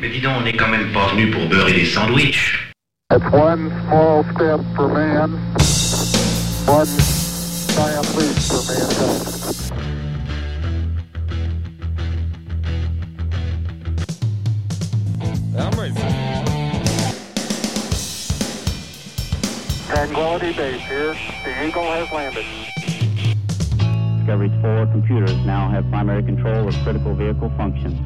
Mais dis donc, on n'est quand même pas venu pour beurrer des sandwichs. That's one small step for man, one giant leap for mankind. I'm ready. Tranquility Base here. The Eagle has landed. Discovery's four computers now have primary control of critical vehicle functions.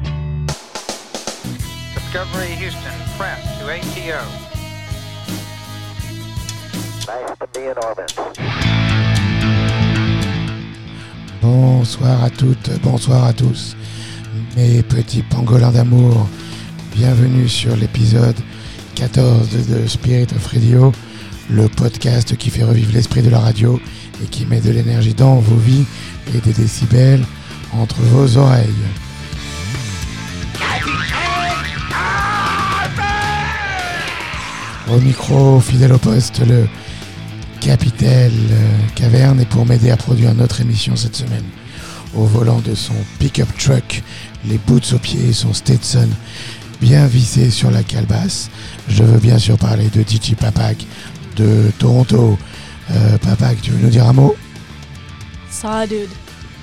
Discovery Houston, press to ATO. Nice to be in orbit. Bonsoir à toutes, bonsoir à tous, mes petits pangolins d'amour. Bienvenue sur l'épisode 14 de Spirit of Radio, le podcast qui fait revivre l'esprit de la radio et qui met de l'énergie dans vos vies et des décibels entre vos oreilles. Au micro, fidèle au poste, le Capitel euh, Caverne et pour m'aider à produire notre émission cette semaine. Au volant de son pick-up truck, les boots aux pieds et son Stetson bien vissé sur la calebasse. Je veux bien sûr parler de DJ Papak de Toronto. Euh, Papak, tu veux nous dire un mot? Ça, dude.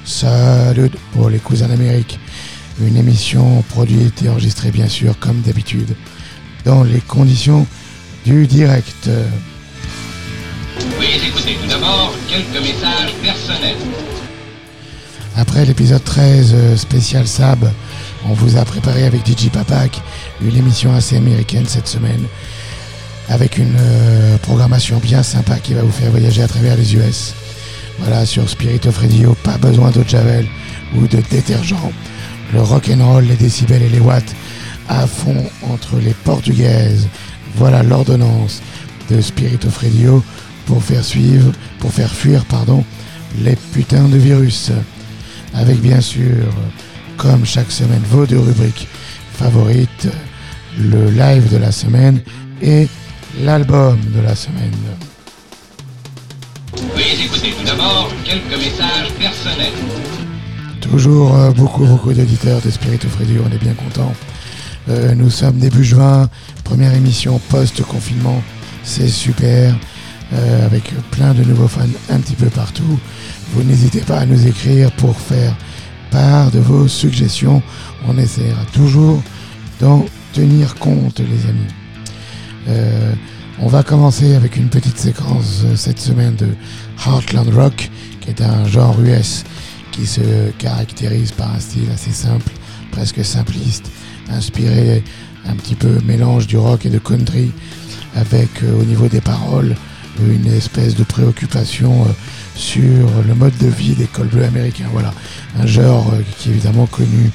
Salut pour les cousins d'Amérique. Une émission produite et enregistrée bien sûr comme d'habitude dans les conditions du direct. Oui, écoutez, tout d'abord, quelques messages personnels. Après l'épisode 13 euh, spécial Sab, on vous a préparé avec DJ Papak une émission assez américaine cette semaine, avec une euh, programmation bien sympa qui va vous faire voyager à travers les US. Voilà, sur Spirit of Radio, pas besoin d'eau de javel ou de détergent. Le rock and roll, les décibels et les watts à fond entre les portugaises. Voilà l'ordonnance de Spirit of Radio pour faire suivre, pour faire fuir, pardon, les putains de virus. Avec bien sûr, comme chaque semaine, vos deux rubriques favorites, le live de la semaine et l'album de la semaine. Oui, écoutez, tout d'abord, quelques messages personnels. Toujours euh, beaucoup, beaucoup d'auditeurs de Spirit of Radio, on est bien content. nous sommes début juin, première émission post-confinement, c'est super, euh, avec plein de nouveaux fans un petit peu partout. Vous n'hésitez pas à nous écrire pour faire part de vos suggestions. On essaiera toujours d'en tenir compte, les amis. Euh, on va commencer avec une petite séquence euh, cette semaine de Heartland Rock, qui est un genre US qui se caractérise par un style assez simple, presque simpliste, inspiré un petit peu mélange du rock et de country, avec euh, au niveau des paroles une espèce de préoccupation euh, sur le mode de vie des cols bleus américains. Voilà, un genre euh, qui évidemment connu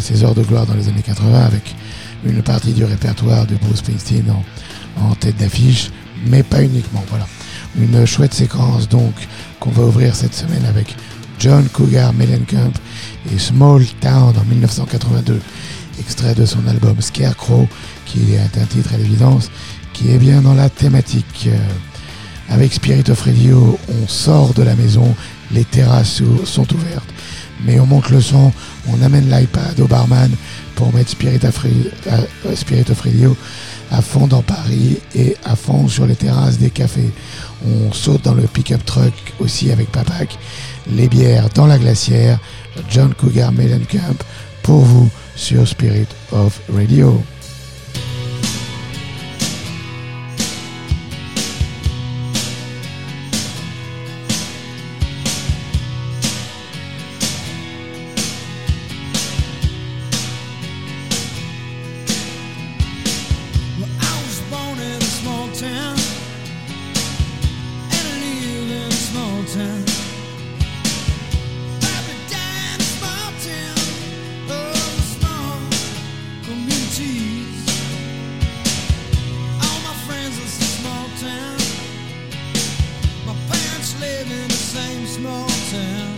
ses heures de gloire dans les années 80 avec une partie du répertoire de Bruce Springsteen en, en tête d'affiche, mais pas uniquement. Voilà, une chouette séquence donc qu'on va ouvrir cette semaine avec John Cougar Mellencamp et Small Town en 1982, extrait de son album Scarecrow, qui est un titre à l'évidence qui est bien dans la thématique. Euh, avec Spirit of Radio, on sort de la maison, les terrasses sont ouvertes, mais on monte le son, on amène l'iPad au barman pour mettre Spirit of, Radio, euh, Spirit of Radio à fond dans Paris et à fond sur les terrasses des cafés. On saute dans le pick-up truck aussi avec Papak, les bières dans la glacière, John Cougar Mellencamp pour vous sur Spirit of Radio. Live in the same small town.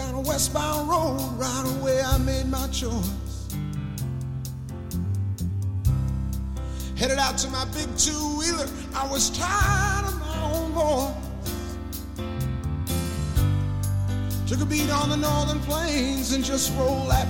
down a westbound road, right away I made my choice. Headed out to my big two wheeler, I was tired of my own voice. Took a beat on the northern plains and just rolled that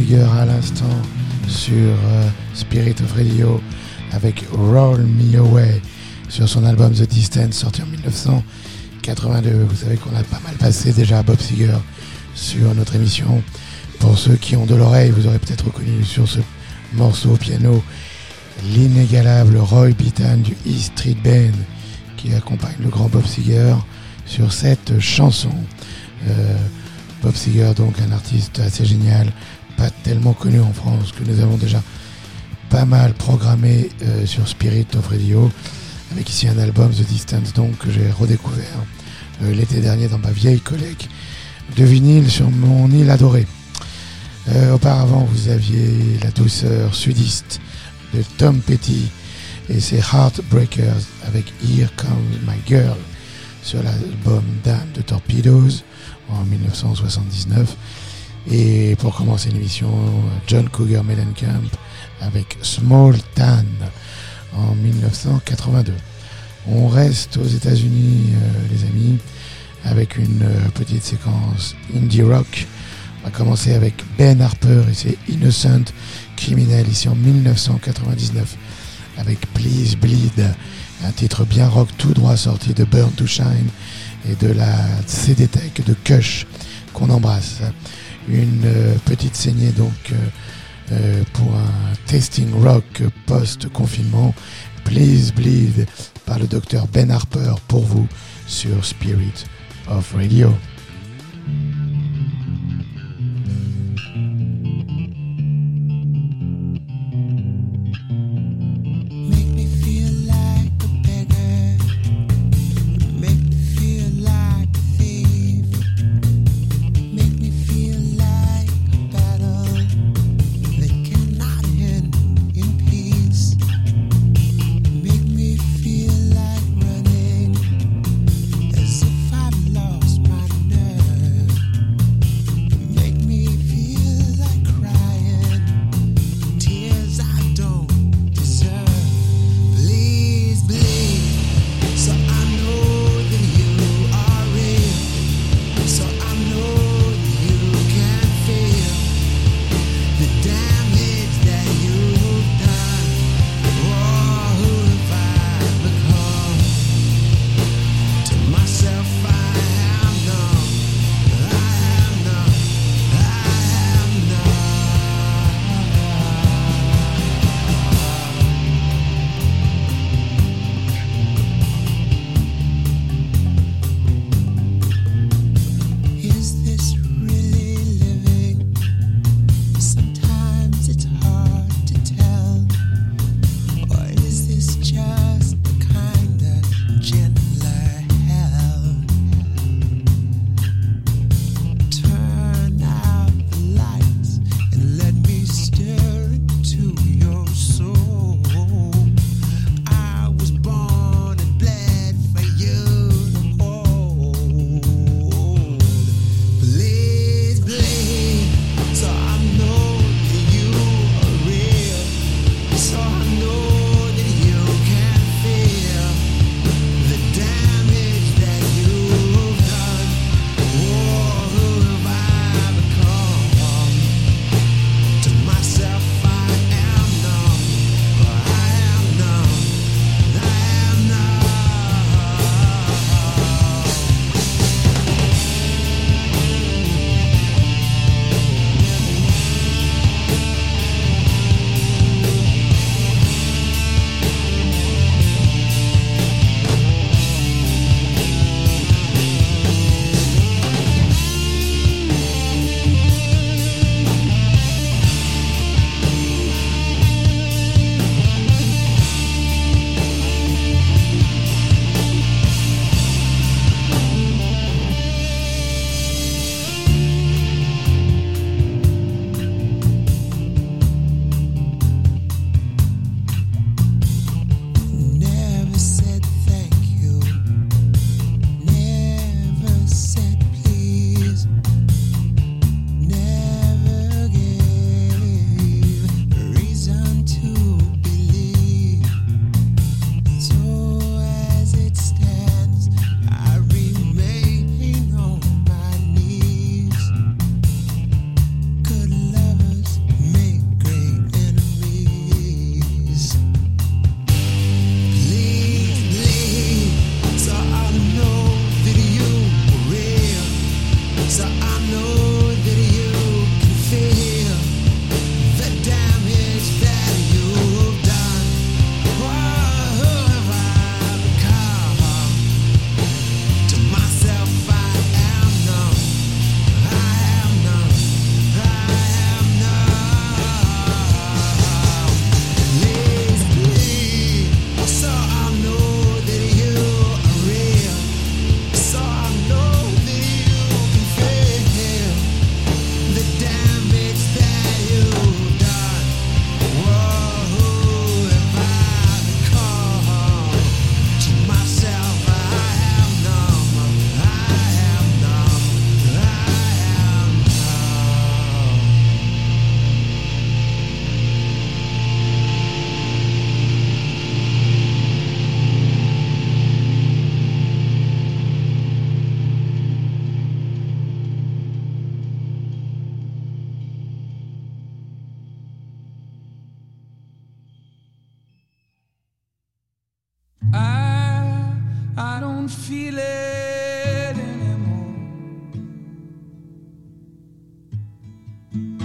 À l'instant sur euh, Spirit of Radio avec Roll Me Away sur son album The Distance sorti en 1982. Vous savez qu'on a pas mal passé déjà Bob Seeger sur notre émission. Pour ceux qui ont de l'oreille, vous aurez peut-être reconnu sur ce morceau au piano l'inégalable Roy Bittan du E Street Band qui accompagne le grand Bob Seger sur cette chanson. Euh, Bob Seger, donc un artiste assez génial, pas tellement connu en France, que nous avons déjà pas mal programmé euh, sur Spirit of Radio, avec ici un album The Distance donc que j'ai redécouvert euh, l'été dernier dans ma vieille collecte de vinyle sur mon île adorée. Euh, auparavant, vous aviez la douceur sudiste de Tom Petty et ses Heartbreakers avec Here Comes My Girl sur l'album Dame de Torpedoes en 1979. Et pour commencer l'émission, John Cougar Mellencamp avec Small Town en 1982. On reste aux États-Unis, euh, les amis, avec une euh, petite séquence indie rock. On va commencer avec Ben Harper et ses Innocent Criminels ici en 1999 avec Please Bleed, un titre bien rock tout droit sorti de Burn to Shine et de la CD Tech de Kush qu'on embrasse. Une euh, petite saignée donc euh, euh, pour un testing rock post-confinement. Please Bleed par le docteur Ben Harper pour vous sur Spirit of Radio. Don't feel it anymore.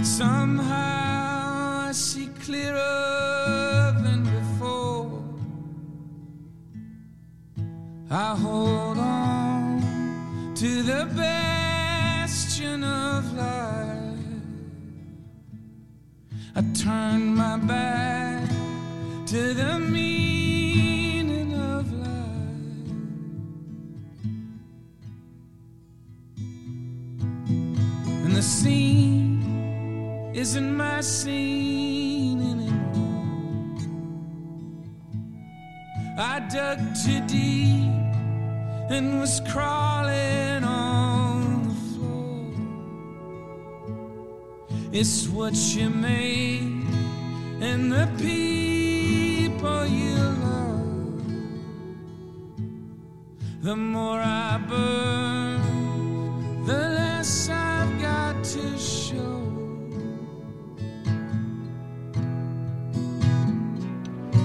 Somehow I see clearer than before. I hold on to the bastion of life. I turn my back to the meaning isn't my scene anymore. I dug too deep and was crawling on the floor. It's what you made and the people you love. The more I burn, the less I've got to show.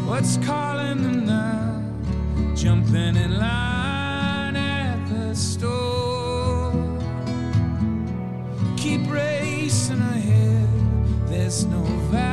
What's calling them now? Jumping in line at the store. Keep racing ahead. There's no value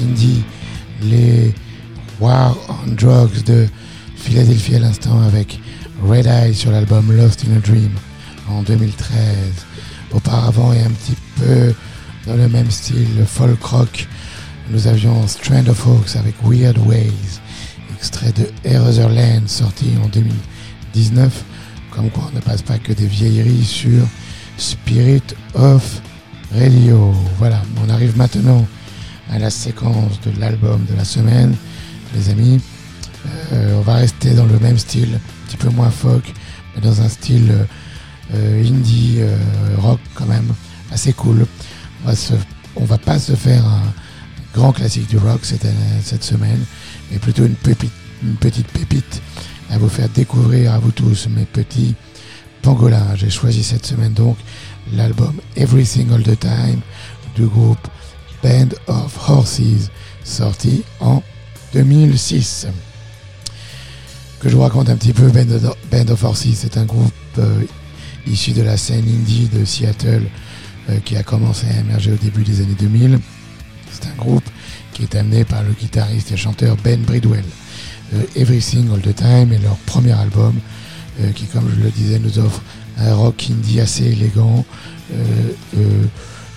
indie, les War on Drugs de Philadelphie à l'instant avec Red Eye sur l'album Lost in a Dream en 2013. Auparavant et un petit peu dans le même style folk rock, nous avions Strand of Hawks avec Weird Ways, extrait de Land sorti en 2019. Comme quoi on ne passe pas que des vieilleries sur Spirit of Radio. Voilà, on arrive maintenant à la séquence de l'album de la semaine, les amis. Euh, on va rester dans le même style, un petit peu moins folk, mais dans un style euh, indie euh, rock quand même, assez cool. On va, se, on va pas se faire un grand classique du rock cette, cette semaine, mais plutôt une, pépite, une petite pépite à vous faire découvrir à vous tous, mes petits pangolins. J'ai choisi cette semaine donc l'album Everything All the Time du groupe Band of Horses, sorti en 2006. Que je vous raconte un petit peu, Band of, Horses, c'est un groupe euh, issu de la scène indie de Seattle euh, qui a commencé à émerger au début des années 2000. C'est un groupe qui est amené par le guitariste et chanteur Ben Bridwell. Euh, Everything All the Time est leur premier album qui, comme je le disais, nous offre un rock indie assez élégant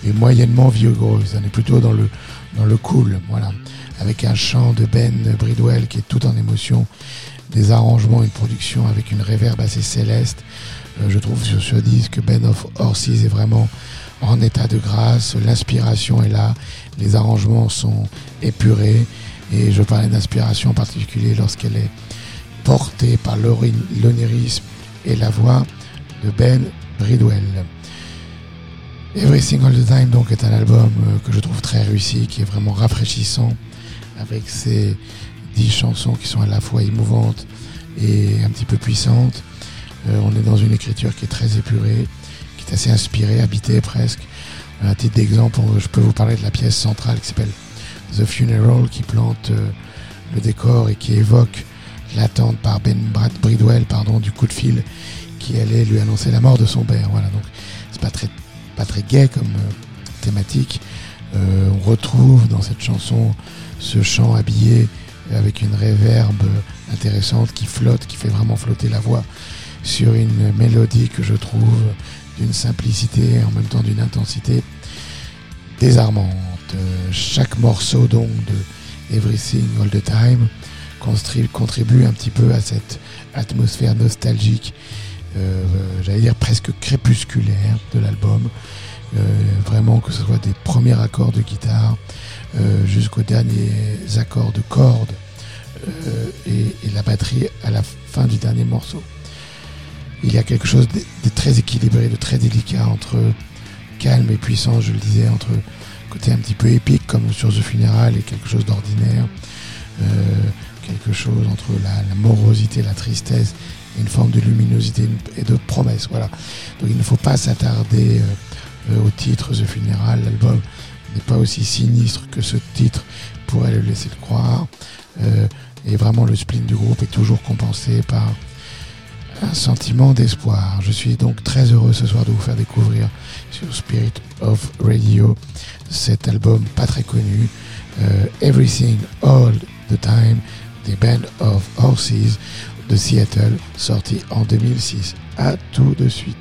et moyennement vigoureux. On est plutôt dans le, dans le cool, voilà. Avec un chant de Ben Bridwell qui est tout en émotion, des arrangements, une production avec une réverbe assez céleste. je trouve sur ce disque Ben of Horses est vraiment en état de grâce, l'inspiration est là, les arrangements sont épurés, et je parlais d'inspiration en particulier lorsqu'elle est portée par l'onirisme et la voix de Ben Bridwell. Everything All the Time donc est un album euh, que je trouve très réussi, qui est vraiment rafraîchissant, avec ses dix chansons qui sont à la fois émouvantes et un petit peu puissantes. Euh, on est dans une écriture qui est très épurée, qui est assez inspirée, habitée presque. Un titre d'exemple, je peux vous parler de la pièce centrale qui s'appelle The Funeral, qui plante euh, le décor et qui évoque l'attente par Ben Brad Bridwell pardon, du coup de fil qui allait lui annoncer la mort de son père. Voilà, donc c'est pas très, pas très gai comme euh, thématique. Euh, on retrouve dans cette chanson ce chant habillé avec une réverbe intéressante qui flotte, qui fait vraiment flotter la voix sur une mélodie que je trouve d'une simplicité et en même temps d'une intensité désarmante. Chaque morceau donc de Everything All the Time contribue un petit peu à cette atmosphère nostalgique, j'allais dire presque crépusculaire de l'album. Euh, vraiment que ce soit des premiers accords de guitare euh, jusqu'aux derniers accords de cordes et, la batterie à la fin du dernier morceau. Il y a quelque chose de, très équilibré, de très délicat entre calme et puissance, je le disais, entre côté un petit peu épique comme sur The Funeral et quelque chose d'ordinaire, euh, quelque chose entre la, la, morosité, la tristesse une forme de luminosité et de promesse. Voilà. Donc il ne faut pas s'attarder euh, au titre The Funeral. L'album n'est pas aussi sinistre que ce titre pourrait le laisser le croire. Euh, et vraiment le spleen du groupe est toujours compensé par un sentiment d'espoir. Je suis donc très heureux ce soir de vous faire découvrir sur Spirit of Radio cet album pas très connu, euh, Everything All the Time, des Band of Horses de Seattle, sorti en 2006. À tout de suite.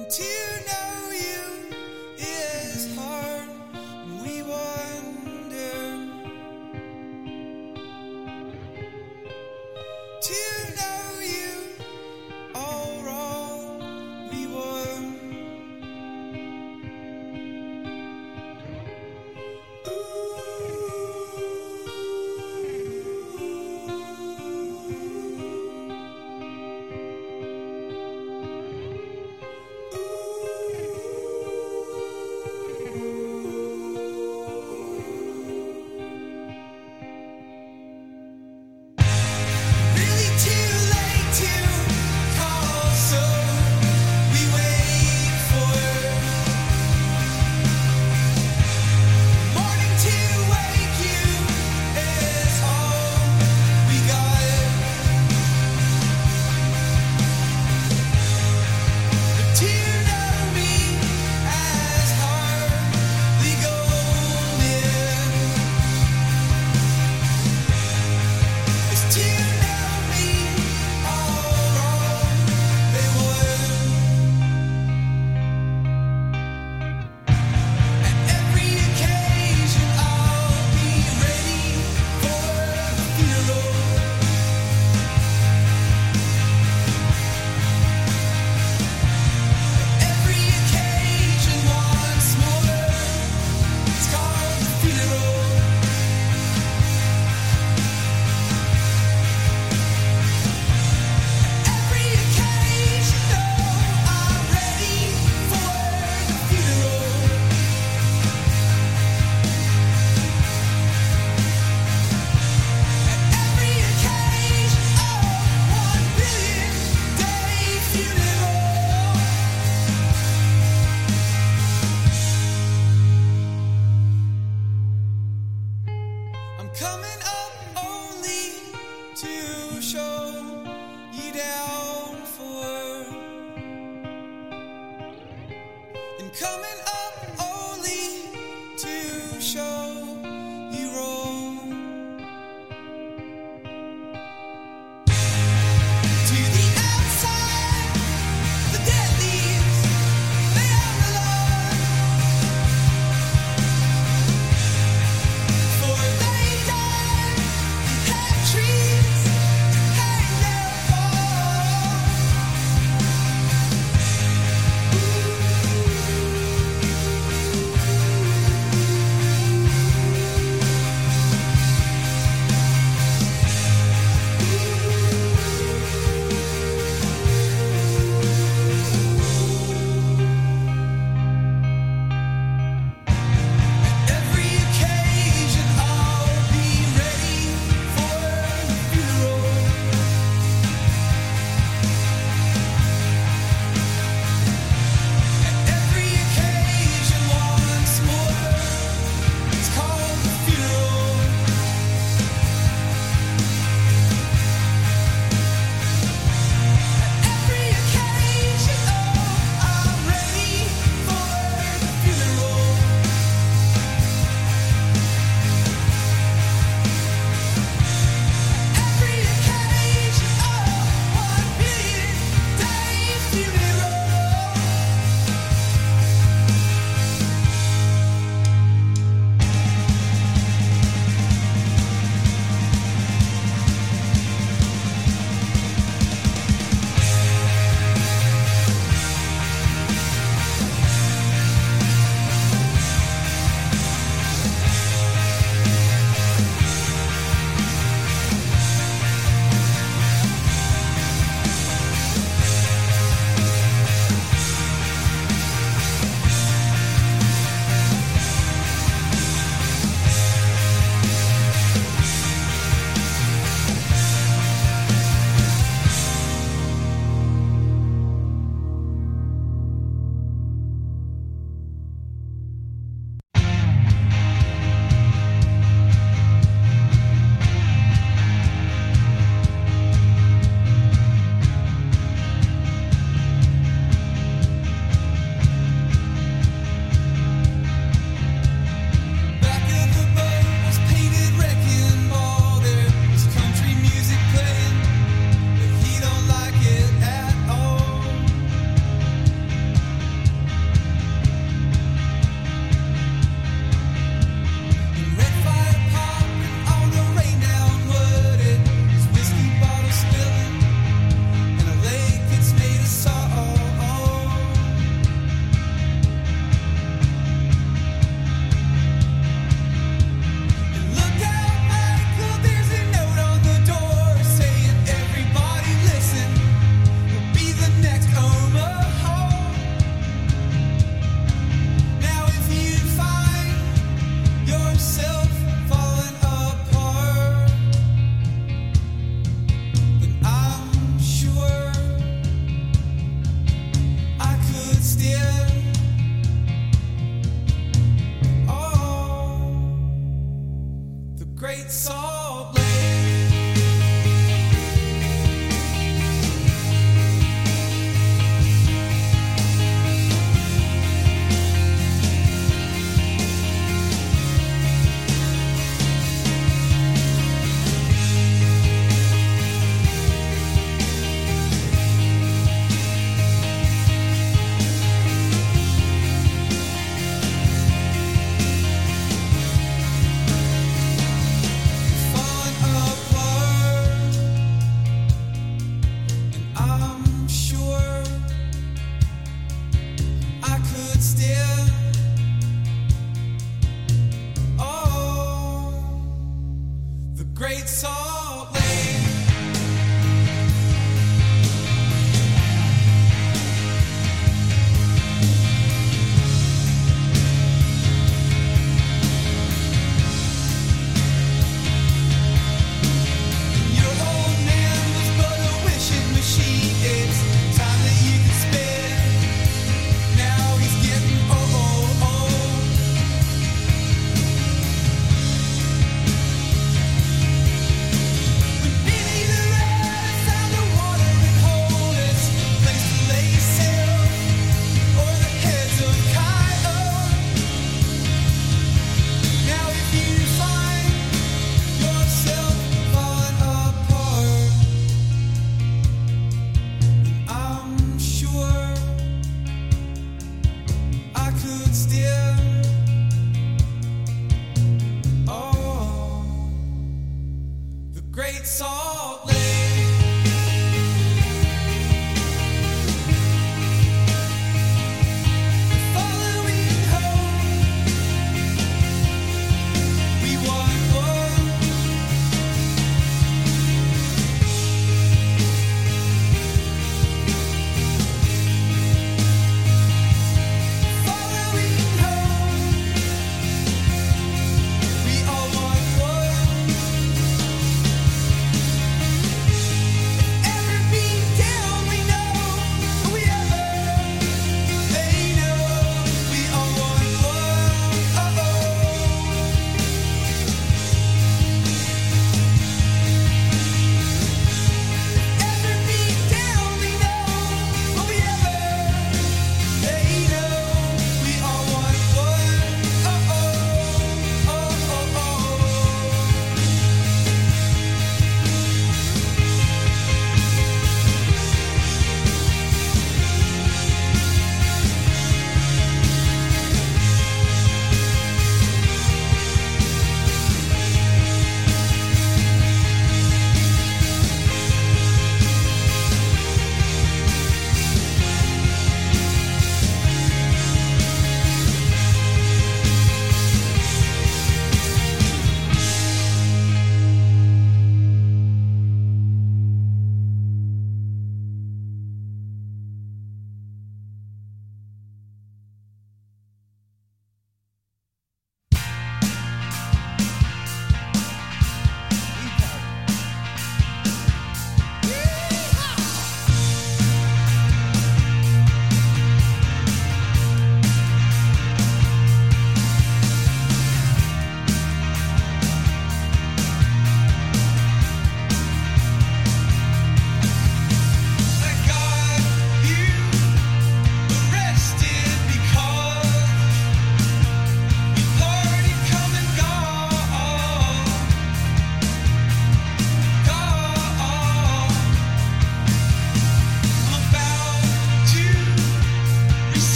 And to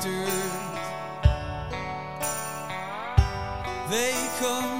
sisters. They come.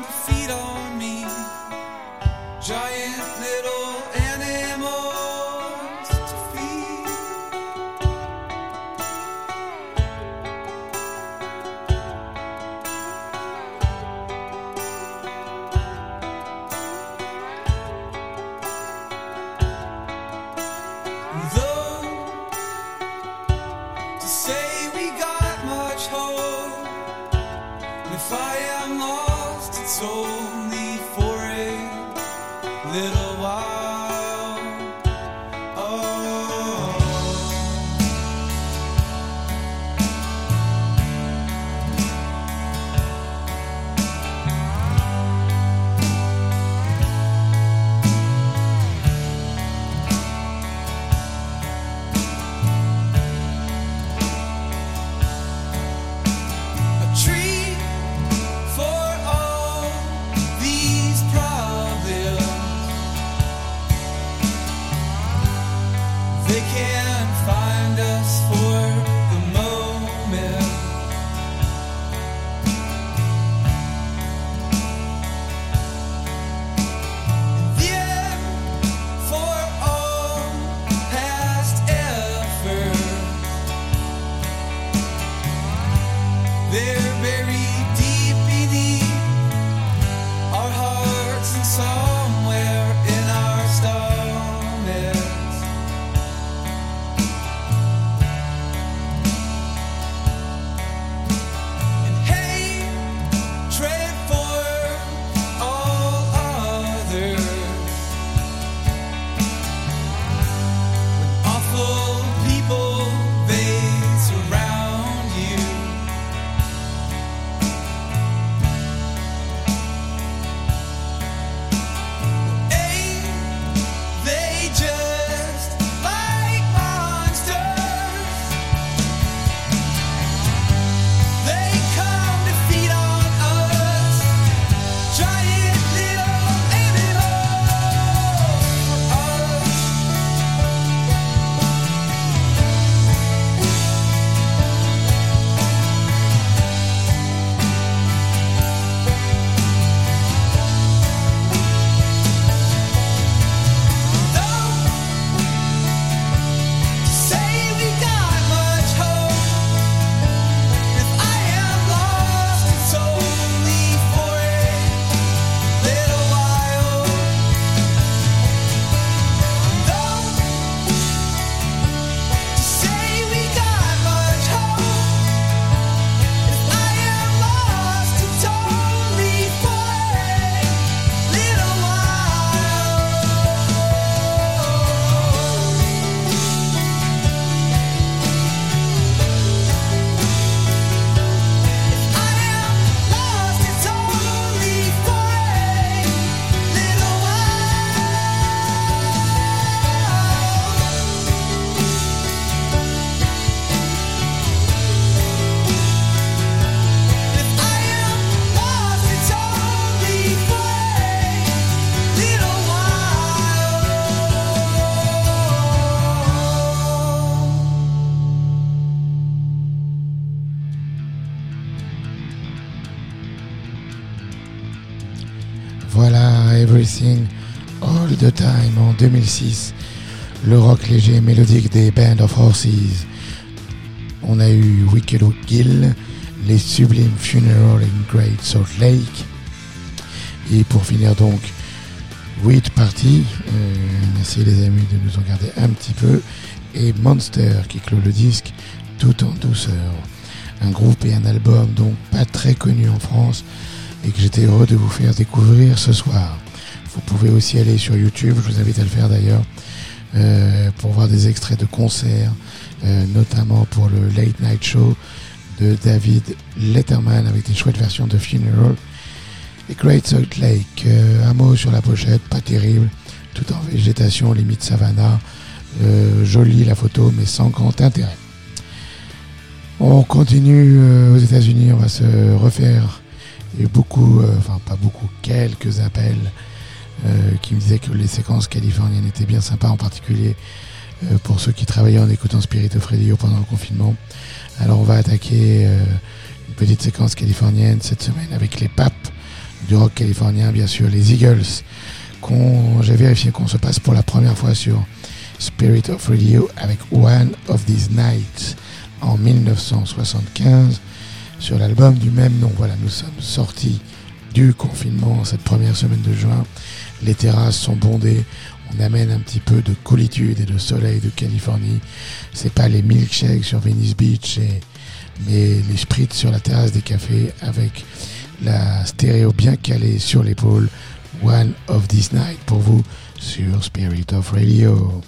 2006, le rock léger et mélodique des Band of Horses. On a eu Wicked Gill, les sublimes Funeral in Great Salt Lake. Et pour finir donc, Weed Party, euh, merci les amis de nous en garder un petit peu, et Monster qui clôt le disque tout en douceur. Un groupe et un album donc pas très connus en France et que j'étais heureux de vous faire découvrir ce soir pouvez aussi aller sur YouTube, je vous invite à le faire d'ailleurs, euh, pour voir des extraits de concerts, euh, notamment pour le Late Night Show de David Letterman avec des chouettes versions de Funeral et Great Salt Lake. Euh, un mot sur la pochette, pas terrible, tout en végétation, limite savannah. Euh, jolie la photo, mais sans grand intérêt. On continue aux États-Unis, on va se refaire et beaucoup, enfin pas beaucoup, quelques appels qui me disaient que les séquences californiennes étaient bien sympas, en particulier euh, pour ceux qui travaillaient en écoutant Spirit of Radio pendant le confinement. Alors on va attaquer euh, une petite séquence californienne cette semaine avec les papes du rock californien, bien sûr, les Eagles, qu'on j'ai vérifié qu'on se passe pour la première fois sur Spirit of Radio avec One of These Nights en 1975 sur l'album du même nom. Voilà, nous sommes sortis du confinement cette première semaine de juin. Les terrasses sont bondées. On amène un petit peu de coolitude et de soleil de Californie. C'est pas les milkshakes sur Venice Beach, mais les spritz sur la terrasse des cafés avec la stéréo bien calée sur l'épaule. One of These Nights pour vous sur Spirit of Radio.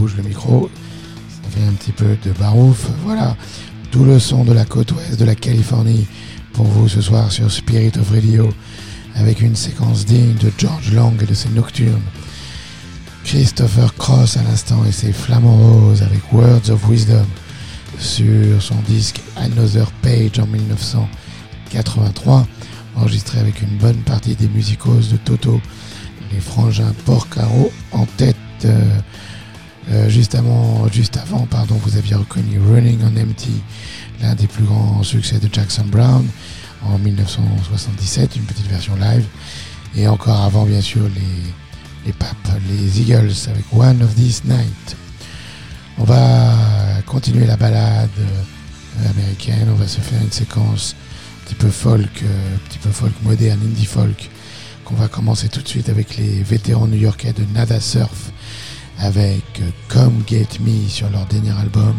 bouge le micro, ça fait un petit peu de barouf. Voilà, tout le son de la côte ouest de la Californie pour vous ce soir sur Spirit of Radio avec une séquence digne de George Long et de ses nocturnes. Christopher Cross à l'instant et ses flamants roses avec Words of Wisdom sur son disque Another Page en 1983, enregistré avec une bonne partie des musicos de Toto, les frangins Porcaro en tête. Euh, euh, juste, avant, pardon, vous aviez reconnu Running on Empty, l'un des plus grands succès de Jackson Brown en 1977, une petite version live. Et encore avant, bien sûr, les, les les Eagles avec One of This Night. On va continuer la balade euh, américaine, on va se faire une séquence un petit peu folk, euh, un petit peu folk moderne, indie folk, qu'on va commencer tout de suite avec les vétérans new-yorkais de Nada Surf, avec Come Get Me sur leur dernier album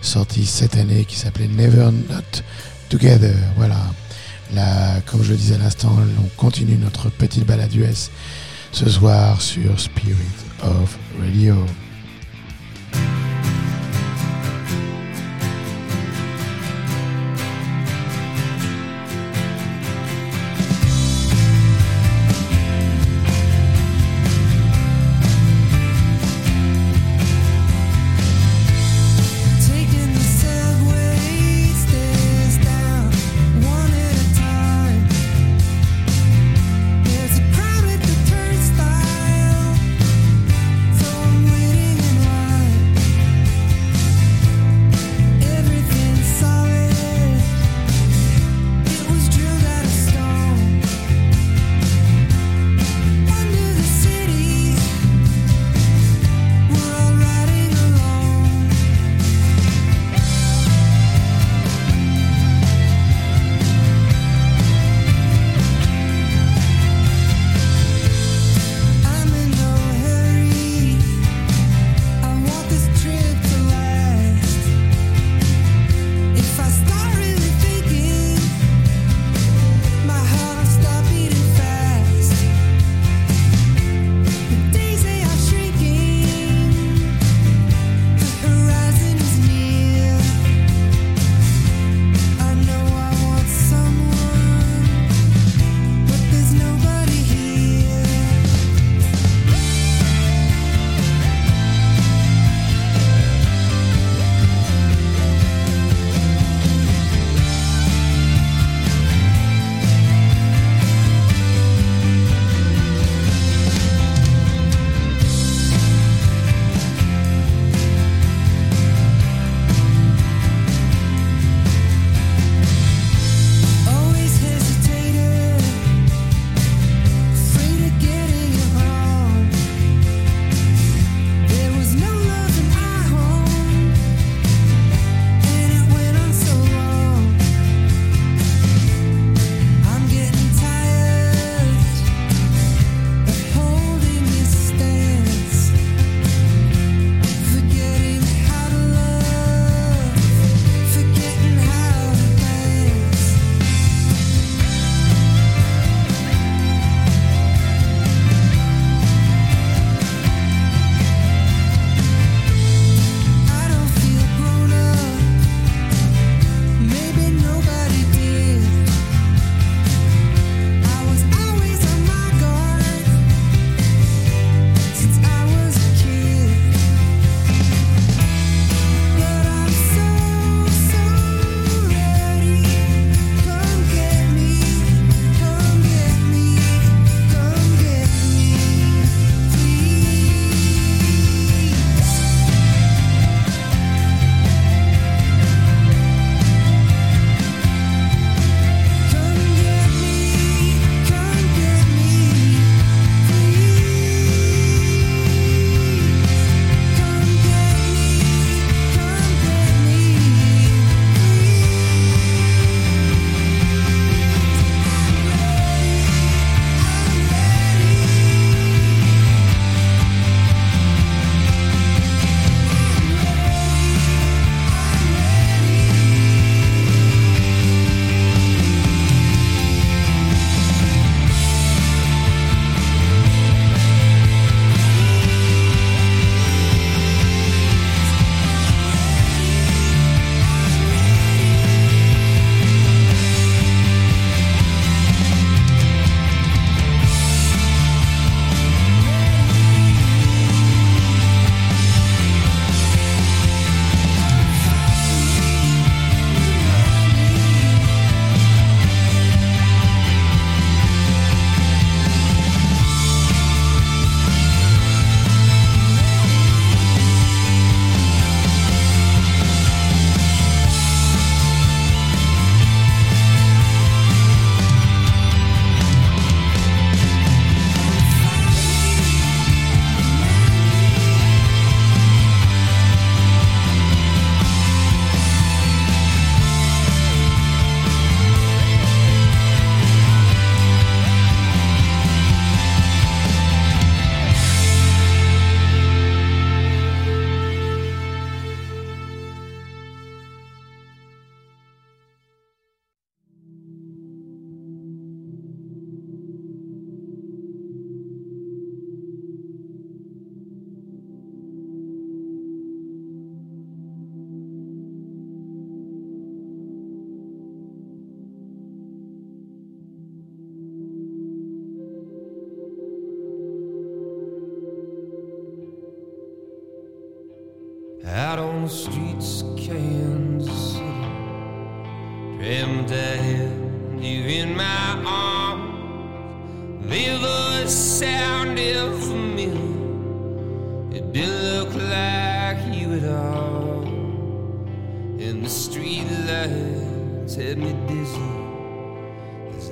sorti cette année qui s'appelait Never Not Together. Voilà. Là, comme je le disais à l'instant, on continue notre petite balade US ce soir sur Spirit of Radio.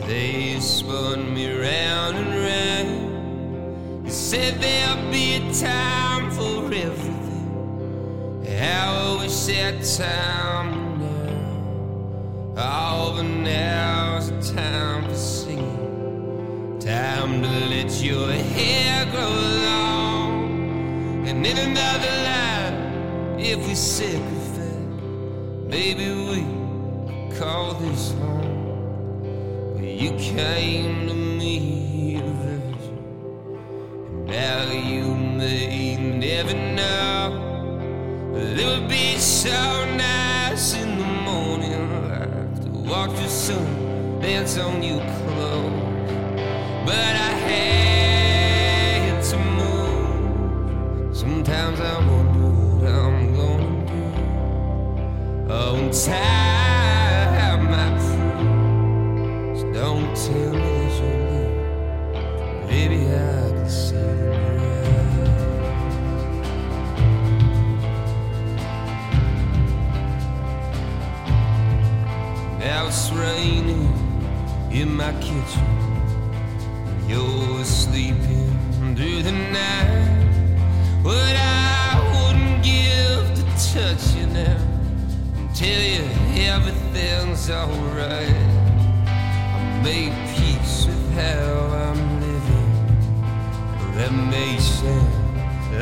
They spun me round and round. You said there'll be a time for everything. How I wish that time now. Oh, but now's the time for singing. Time to let your hair grow long. And in another life, if we sacrifice, maybe we call this home. You came to me a. And now you may never know. But it would be so nice in the morning like to walk the sun, dance on your clothes. But I hate to move. Sometimes I wonder what I'm gonna do. Oh, time my kitchen. You're sleeping through the night. What I wouldn't give to touch you now and tell you everything's alright. I made peace with how I'm living. That may sound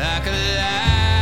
like a lie,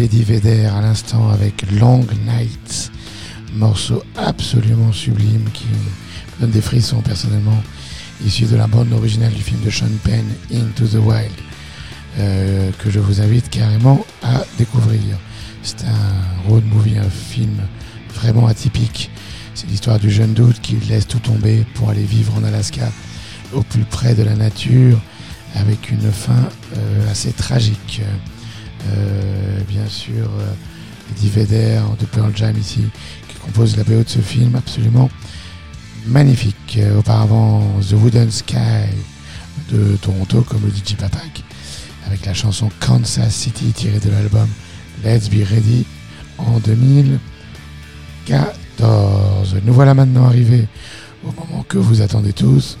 d'Eddie Vedder à l'instant avec Long Nights, morceau absolument sublime qui me donne des frissons personnellement, issu de la bande originale du film de Sean Penn, Into the Wild, euh, que je vous invite carrément à découvrir. C'est un road movie, un film vraiment atypique. C'est l'histoire du jeune doute qui laisse tout tomber pour aller vivre en Alaska au plus près de la nature, avec une fin euh, assez tragique. Euh, bien sûr, euh, Eddie Vedder de Pearl Jam ici, qui compose la BO de ce film, absolument magnifique. Euh, auparavant, The Wooden Sky de Toronto, comme le dit J. Papak, avec la chanson Kansas City tirée de l'album Let's Be Ready en 2014. Nous voilà maintenant arrivés au moment que vous attendez tous.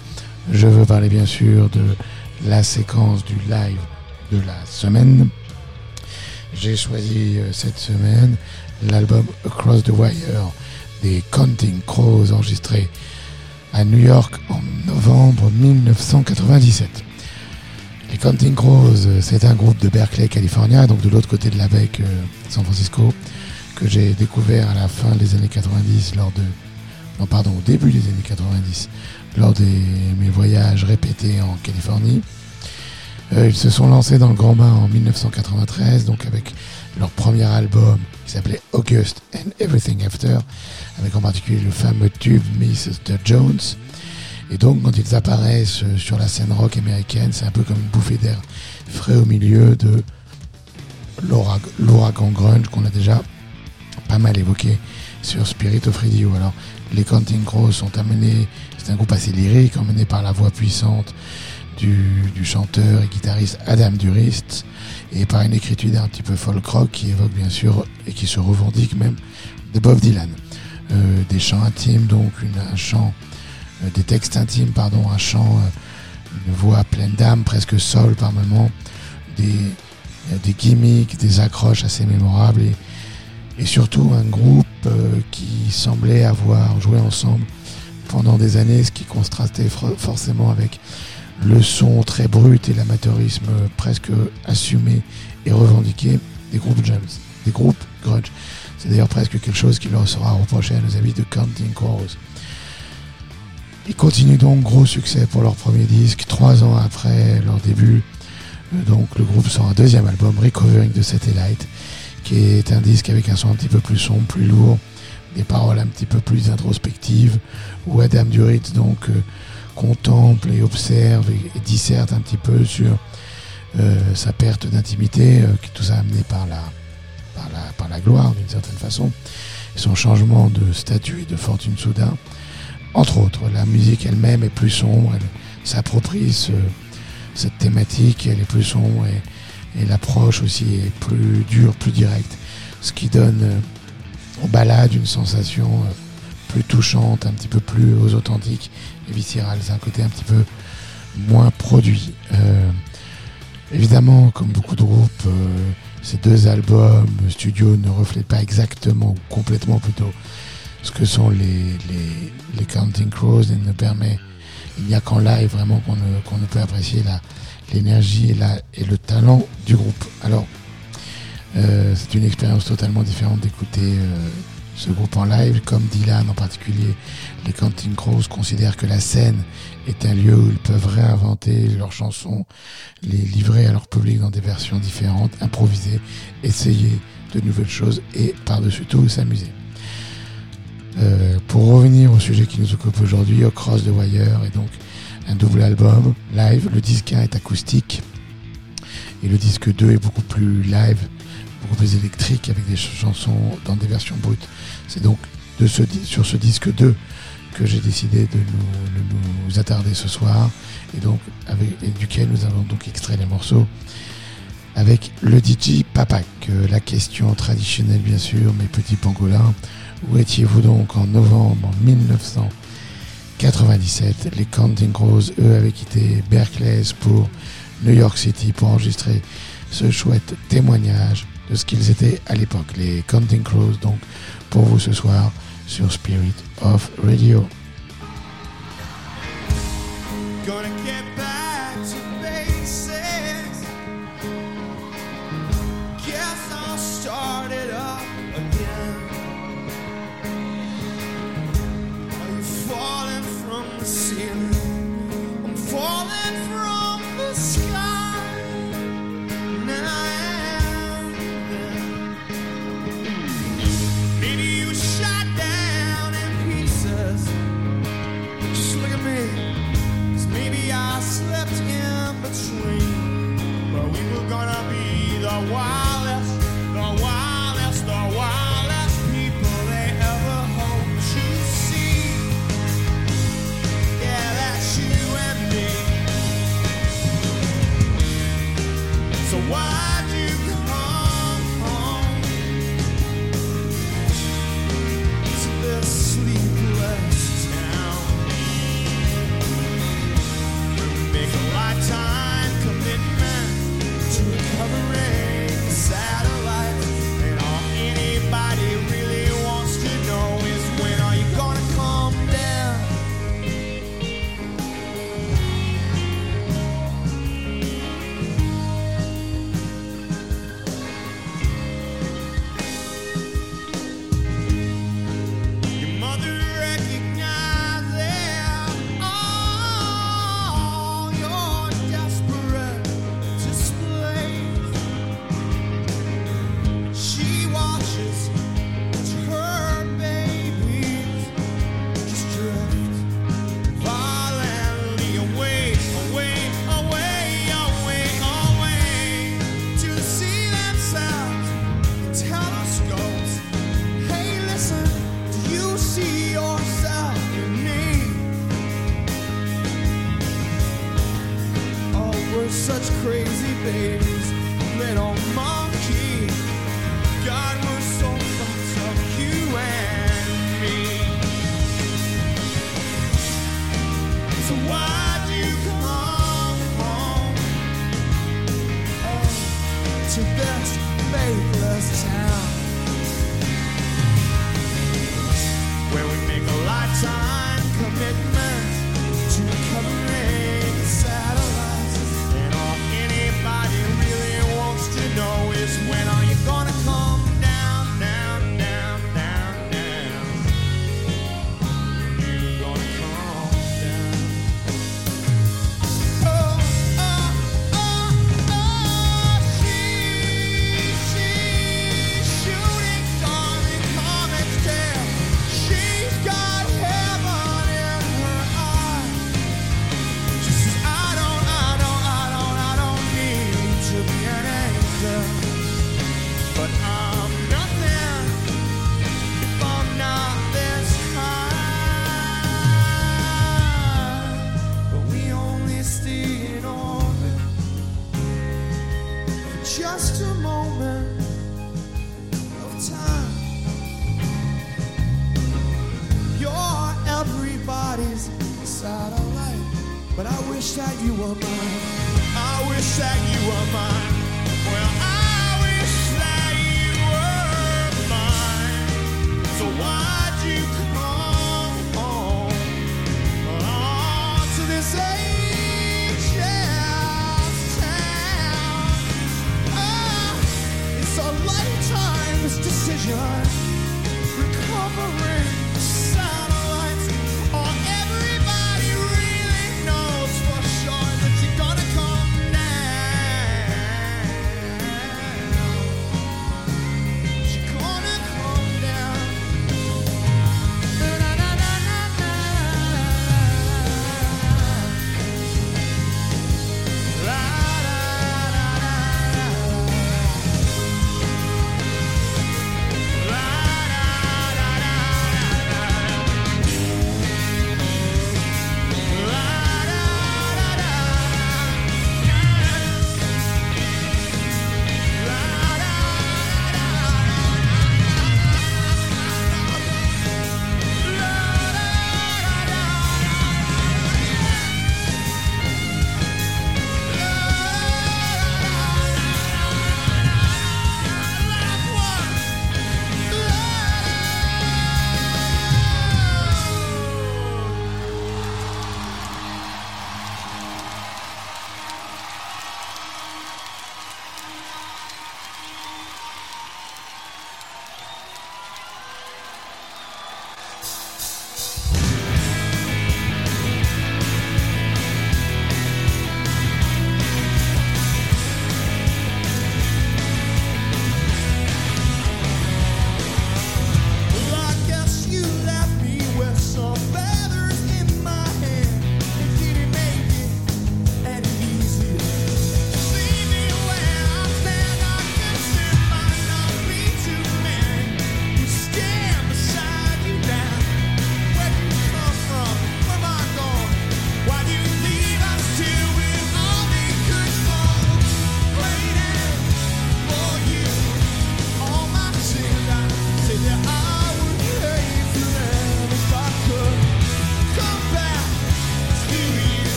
Je veux parler bien sûr de la séquence du live de la semaine. J'ai choisi euh, cette semaine l'album Across the Wire des Counting Crows enregistré à New York en novembre 1997. Les Counting Crows, euh, c'est un groupe de Berkeley, California, donc de l'autre côté de la baie que San Francisco, que j'ai découvert à la fin des années 90 lors de... Non, pardon, au début des années 90, lors de mes voyages répétés en Californie. Euh, ils se sont lancés dans le grand bain en 1993, donc avec leur premier album qui s'appelait August and Everything After, avec en particulier le fameux tube Mrs. Jones. Et donc quand ils apparaissent euh, sur la scène rock américaine, c'est un peu comme une bouffée d'air frais au milieu de l'ouragan grunge qu'on a déjà pas mal évoqué sur Spirit of Radio. Alors les Counting Crows sont amenés, c'est un groupe assez lyrique, emmené par la voix puissante du, chanteur et guitariste Adam Durist et par une écriture un petit peu folk rock qui évoque bien sûr et qui se revendique même de Bob Dylan. Euh, des chants intimes, donc un chant, euh, des textes intimes, pardon, un chant, euh, une voix pleine d'âme, presque sol par moments, des, des gimmicks, des accroches assez mémorables et, et surtout un groupe qui semblait avoir joué ensemble pendant des années, ce qui contrastait forcément avec le son très brut et l'amateurisme presque assumé et revendiqué des groupes jams, des groupes grunge. C'est d'ailleurs presque quelque chose qui leur sera reproché à nos amis de Counting Crows. Ils continuent donc gros succès pour leur premier disque, trois ans après leur début. Euh, Donc le groupe sort un deuxième album, Recovering the Satellite, qui est un disque avec un son un petit peu plus sombre, plus lourd, des paroles un petit peu plus introspectives, où Adam Duritz donc euh, contemple et observe et, disserte un petit peu sur euh, sa perte d'intimité, euh, tout ça amené par la, par la, gloire d'une certaine façon, son changement de statut et de fortune soudain. Entre autres, la musique elle-même est plus sombre, elle s'approprie ce- cette thématique, elle est plus sombre et, l'approche aussi est plus dure, plus directe, ce qui donne euh, aux balades une sensation plus touchante, un petit peu plus authentiques et viscérale. C'est un côté un petit peu moins produit. Euh, évidemment, comme beaucoup de groupes, euh, ces deux albums studio ne reflètent pas exactement, ou complètement plutôt, ce que sont les, Counting Crows et ne permet, il n'y a qu'en live vraiment qu'on ne, peut apprécier l'énergie et, et le talent du groupe. Alors, euh, c'est une expérience totalement différente d'écouter ce groupe en live, comme Dylan en particulier. Les Counting Crows considèrent que la scène est un lieu où ils peuvent réinventer leurs chansons, les livrer à leur public dans des versions différentes, improviser, essayer de nouvelles choses et par-dessus tout s'amuser. Euh, pour revenir au sujet qui nous occupe aujourd'hui, Cross the Wire est donc un double album live. Le disque 1 est acoustique et le disque 2 est beaucoup plus live, beaucoup plus électrique avec des ch- chansons dans des versions brutes. C'est donc de ce, sur ce disque 2 que j'ai décidé de nous, de nous attarder ce soir et donc avec, duquel nous avons donc extrait les morceaux avec le DJ Papak. Euh, La question traditionnelle bien sûr, mes petits pangolins, où étiez-vous donc en novembre 1997 Les Counting Crows, eux, avaient quitté Berkeley pour New York City pour enregistrer ce chouette témoignage ce qu'ils étaient à l'époque. Les Counting Crows, donc, pour vous ce soir sur Spirit of Radio. Be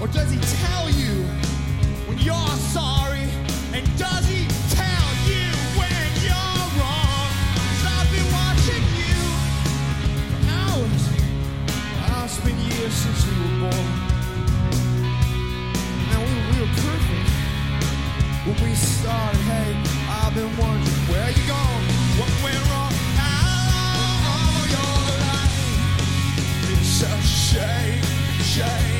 Or does he tell you when you're sorry? And does he tell you when you're wrong? Cause I've been watching you for hours. Oh, it's been years since you were born. Now we, were perfect when we started. Hey, I've been wondering where you gone? What went wrong? How long your life? It's a shame, shame.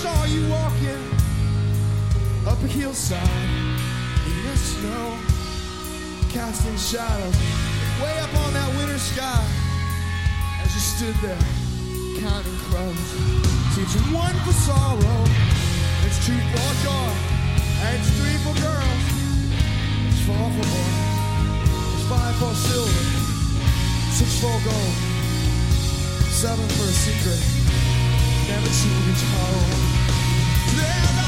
saw you walking up a hillside in the snow, casting shadows way up on that winter sky as you stood there counting crumbs. See, it's one for sorrow, it's two for joy, and it's three for girls, it's four for boys, it's five for silver, six for gold, seven for a secret never to be home. Never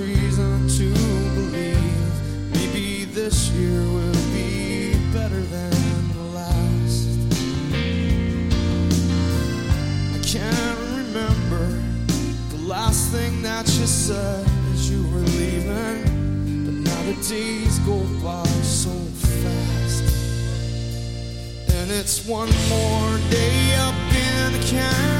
reason to believe maybe this year will be better than the last. I can't remember the last thing that you said as you were leaving, but now the days go by so fast. And it's one more day up in the camp.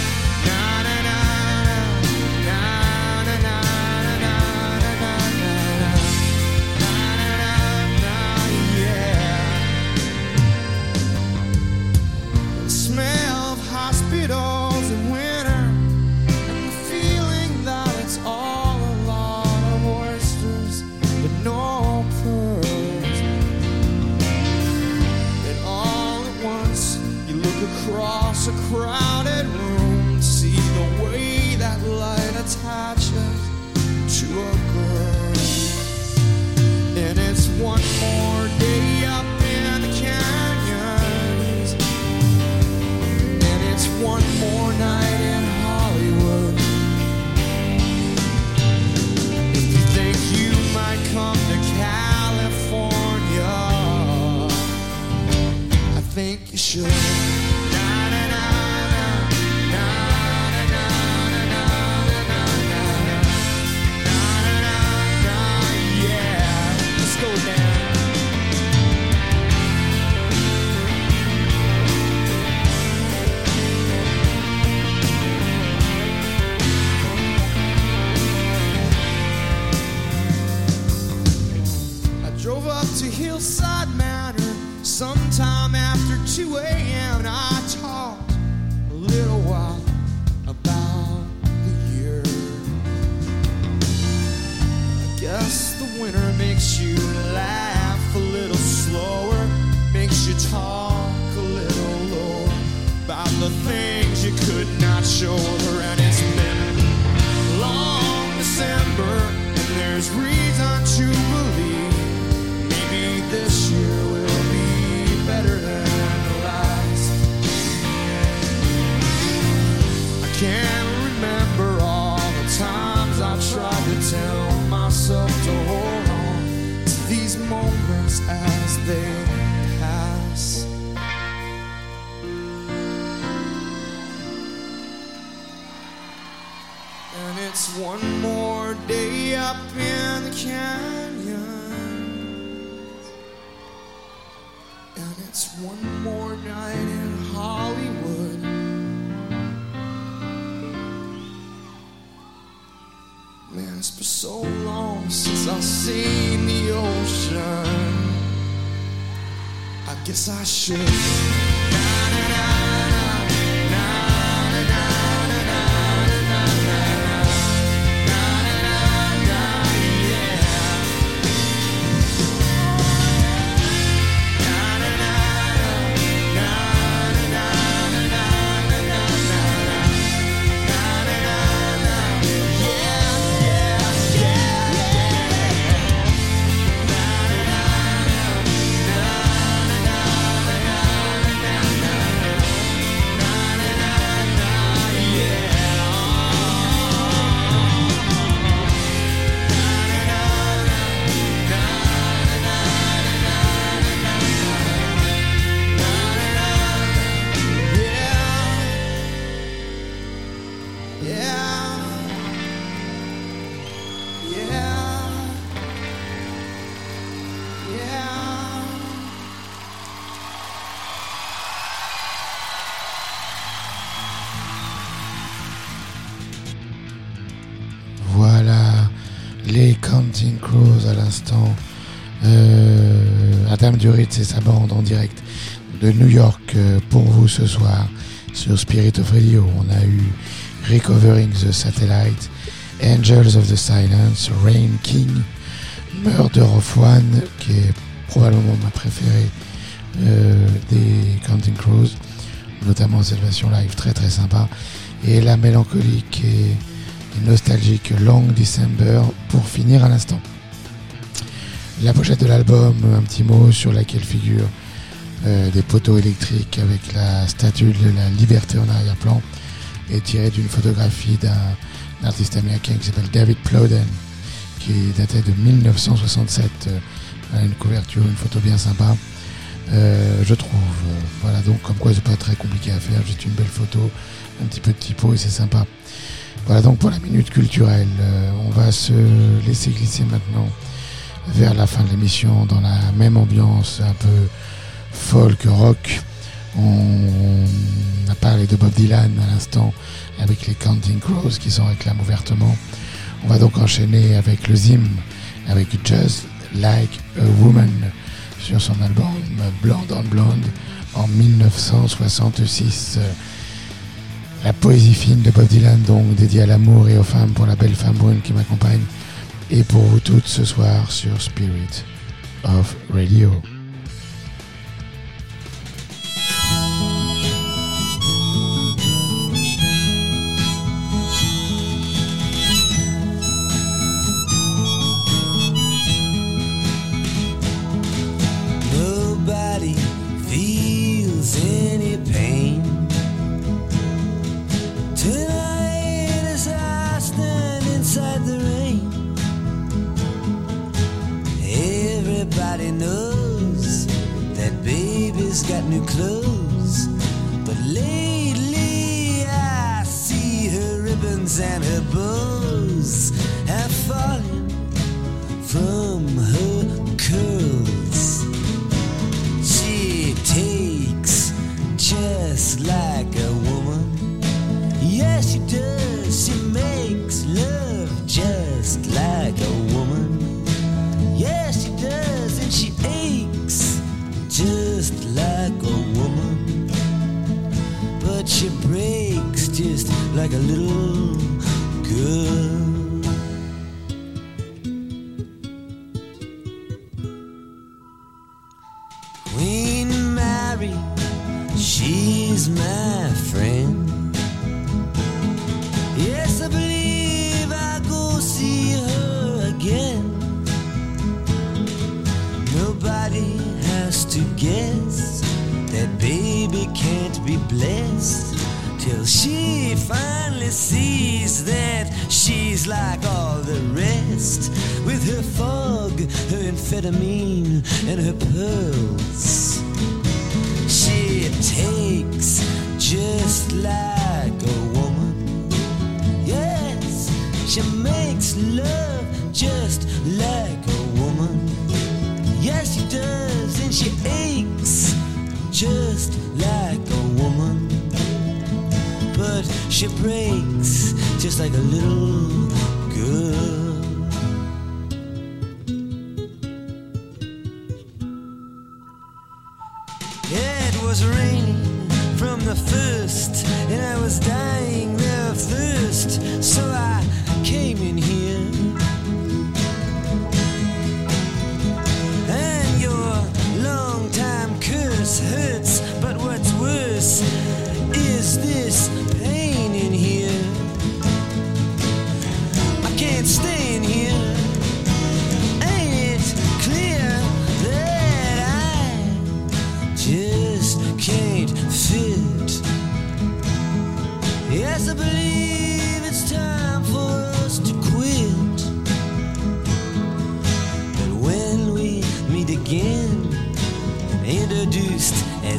she waits. One more day up in the canyons, and it's one more night in Hollywood. Man, it's been so long since I've seen the ocean. I guess I should. Counting Crows à l'instant. Adam Duritz et sa bande en direct de New York euh, pour vous ce soir sur Spirit of Radio. On a eu Recovering the Satellite, Angels of the Silence, Rain King, Murder of One, qui est probablement ma préférée euh, des Counting Crows, notamment cette version live très très sympa, et la mélancolique nostalgique Long December pour finir à l'instant. La pochette de l'album, un petit mot sur laquelle figure euh, des poteaux électriques avec la statue de la liberté en arrière-plan est tirée d'une photographie d'un artiste américain qui s'appelle David Plowden qui datait de 1967. Euh, une couverture, une photo bien sympa. Euh, je trouve. Voilà, donc comme quoi c'est pas très compliqué à faire, juste une belle photo, un petit peu de typo et c'est sympa. Voilà donc pour la minute culturelle. Euh, on va se laisser glisser maintenant vers la fin de l'émission dans la même ambiance un peu folk rock. On a parlé de Bob Dylan à l'instant avec les Counting Crows qui s'en réclament ouvertement. On va donc enchaîner avec le Zim, avec Just Like a Woman sur son album Blonde on Blonde en 1966. La poésie fine de Bob Dylan, donc dédiée à l'amour et aux femmes pour la belle femme brune qui m'accompagne, et pour vous toutes ce soir sur Spirit of Radio.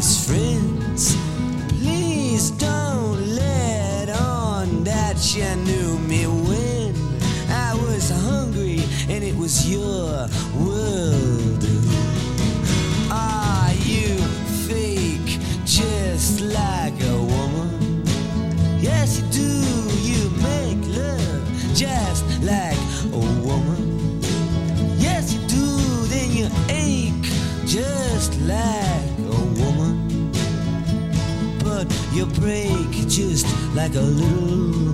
As friends, please don't let on that you knew me when I was hungry and it was your world. Just like a little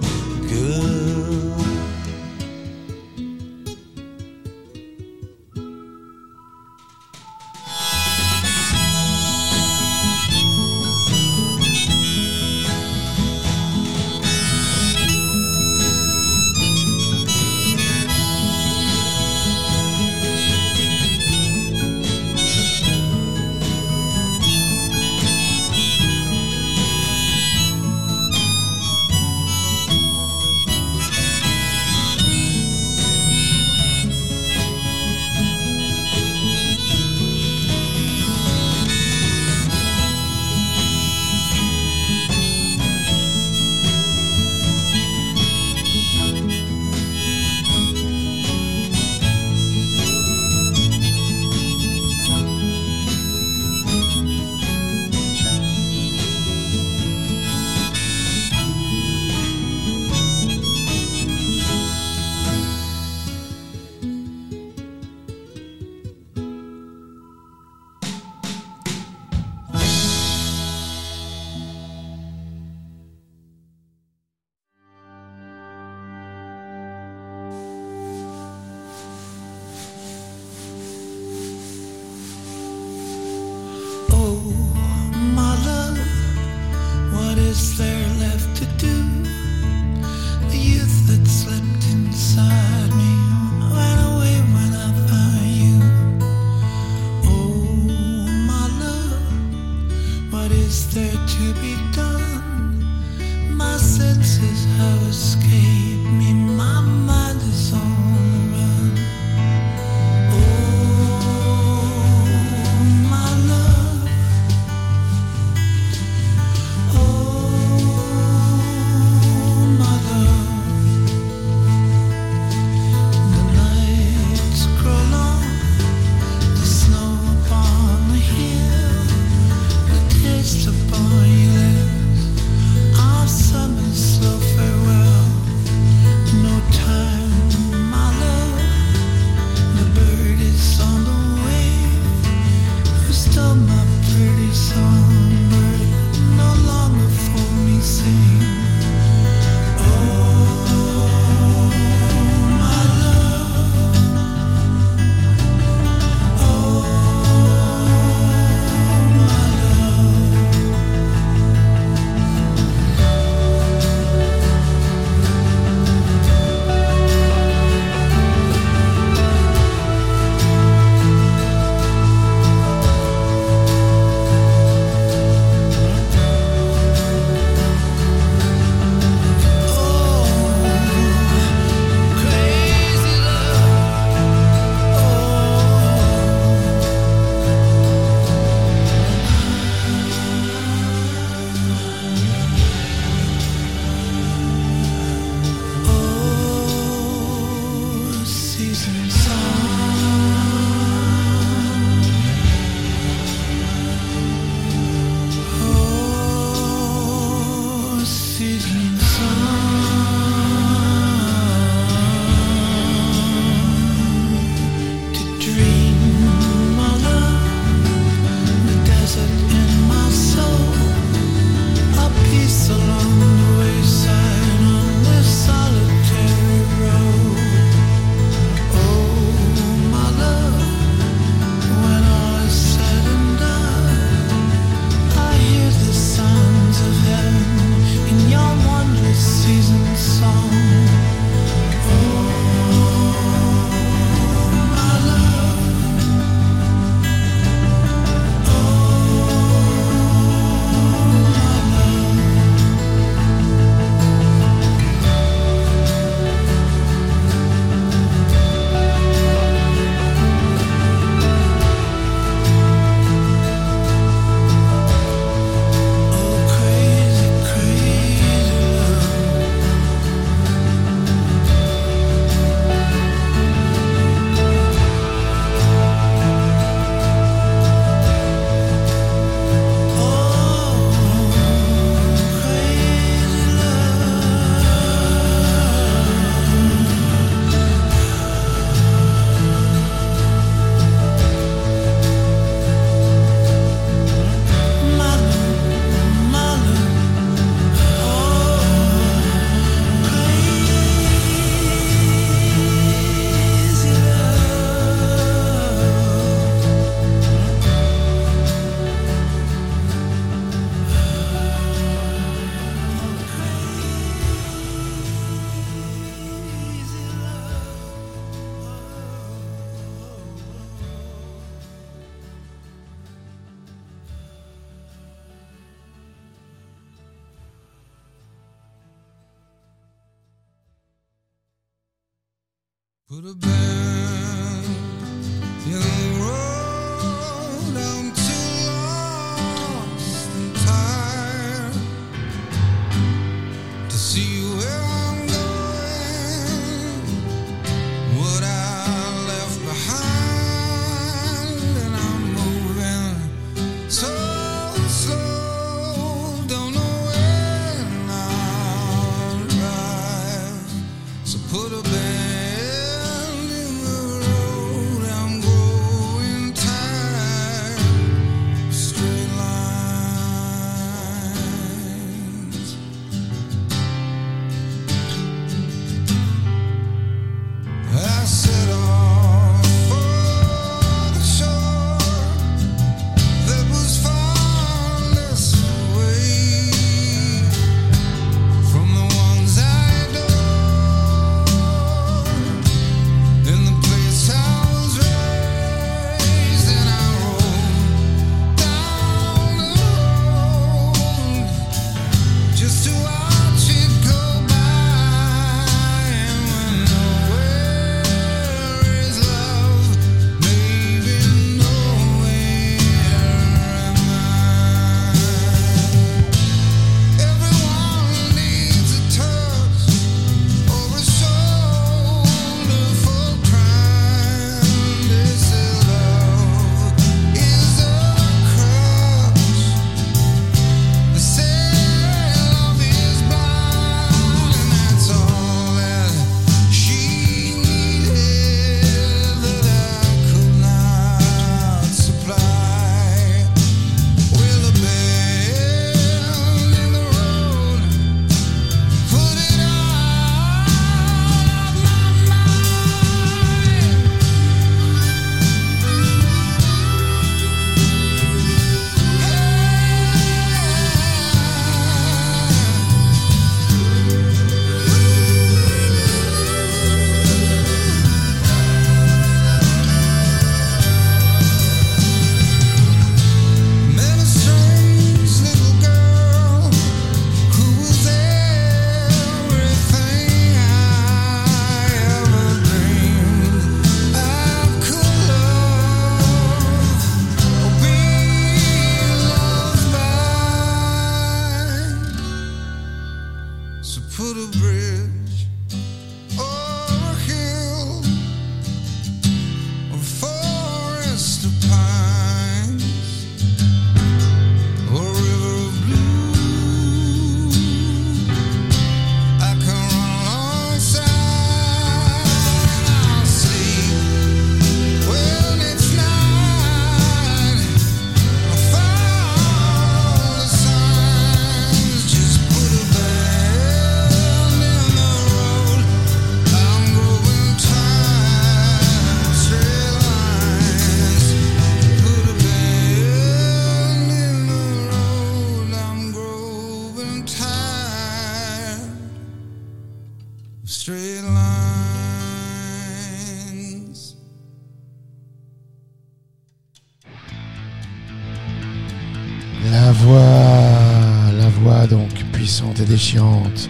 déchirante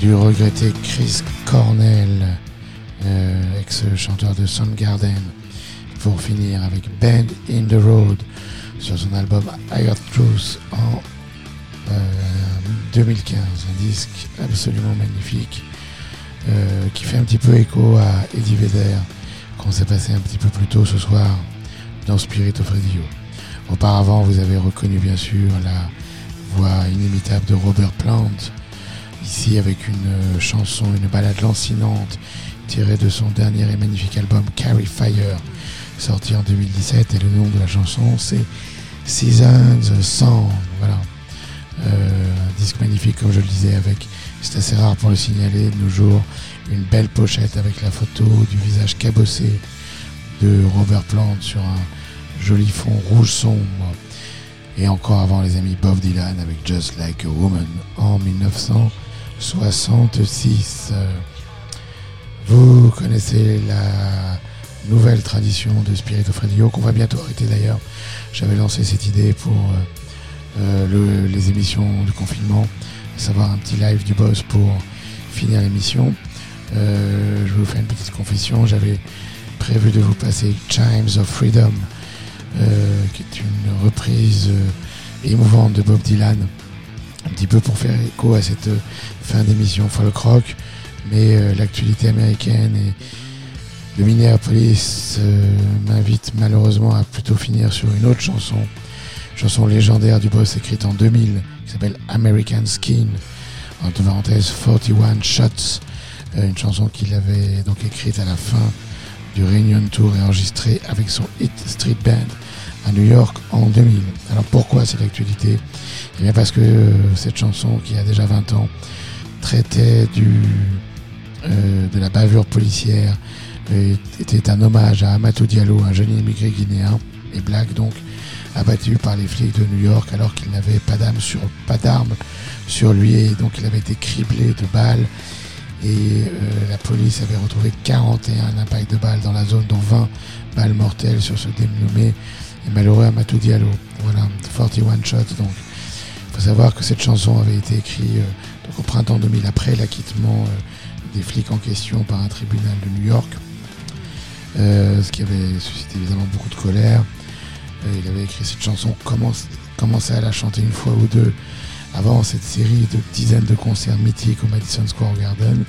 du regretté Chris Cornell, euh, ex-chanteur de Soundgarden, pour finir avec Band in the Road sur son album Higher Truth en euh, 2015, un disque absolument magnifique euh, qui fait un petit peu écho à Eddie Vedder qu'on s'est passé un petit peu plus tôt ce soir dans Spirit of Radio. Auparavant, vous avez reconnu bien sûr la voix inimitable de Robert Plant, ici avec une euh, chanson, une balade lancinante tirée de son dernier et magnifique album Carry Fire, sorti en 2017. Et le nom de la chanson, c'est Seasons Song. Voilà. Euh, un disque magnifique, comme je le disais, avec, c'est assez rare pour le signaler, de nos jours, une belle pochette avec la photo du visage cabossé de Robert Plant sur un joli fond rouge sombre. Et encore avant les amis Bob Dylan avec Just Like a Woman en 1966. Euh, Vous connaissez la nouvelle tradition de Spirit of Radio qu'on va bientôt arrêter d'ailleurs. J'avais lancé cette idée pour euh, euh, le- les émissions du confinement, à savoir un petit live du boss pour finir l'émission. Euh, je vous faire une petite confession. J'avais prévu de vous passer Chimes of Freedom, qui est une reprise euh, émouvante de Bob Dylan, un petit peu pour faire écho à cette euh, fin d'émission folk rock, mais euh, l'actualité américaine et le Minneapolis euh, m'invite malheureusement à plutôt finir sur une autre chanson, chanson légendaire du boss écrite en 2000, qui s'appelle American Skin, entre parenthèses 41 Shots, euh, une chanson qu'il avait donc écrite à la fin du Reunion Tour et enregistrée avec son Hit Street Band à New York en 2000. Alors pourquoi c'est l'actualité Eh bien parce que euh, cette chanson qui a déjà 20 ans traitait du, euh, de la bavure policière et était un hommage à Amatou Diallo, un jeune immigré guinéen et black donc abattu par les flics de New York alors qu'il n'avait pas d'armes sur, pas d'armes sur lui et donc il avait été criblé de balles et euh, la police avait retrouvé 41 impacts de balles dans la zone dont 20 balles mortelles sur ce dénommé et malheureux Amatou Diallo. Voilà, 41 shots donc. Il faut savoir que cette chanson avait été écrite euh, au printemps 2000 après l'acquittement euh, des flics en question par un tribunal de New York. Ce qui avait suscité évidemment beaucoup de colère. Il avait écrit cette chanson, commençait à la chanter une fois ou deux avant cette série de dizaines de concerts mythiques au Madison Square Garden.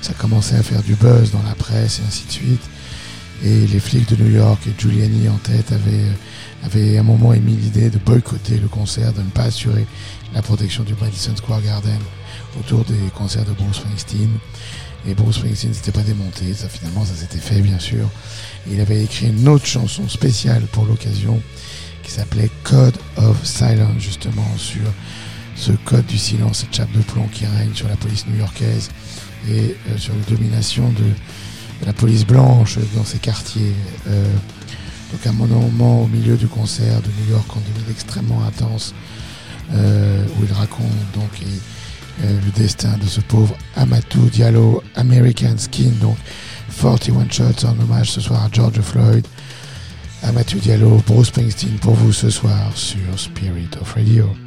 Ça commençait à faire du buzz dans la presse et ainsi de suite. Et les flics de New York et Giuliani en tête avaient, avaient à un moment émis l'idée de boycotter le concert, de ne pas assurer la protection du Madison Square Garden autour des concerts de Bruce Springsteen. Et Bruce Springsteen s'était pas démonté, ça finalement ça s'était fait bien sûr. Et il avait écrit une autre chanson spéciale pour l'occasion qui s'appelait Code of Silence justement sur ce code du silence, cette chape de plomb qui règne sur la police new-yorkaise et euh, sur la domination de, la police blanche dans ces quartiers. Euh, donc un moment au milieu du concert de New York en 2000 extrêmement intense euh, où il raconte donc euh, le destin de ce pauvre Amatou Diallo, American Skin, donc 41 shots en hommage ce soir à George Floyd. Amatou Diallo, Bruce Springsteen pour vous ce soir sur Spirit of Radio.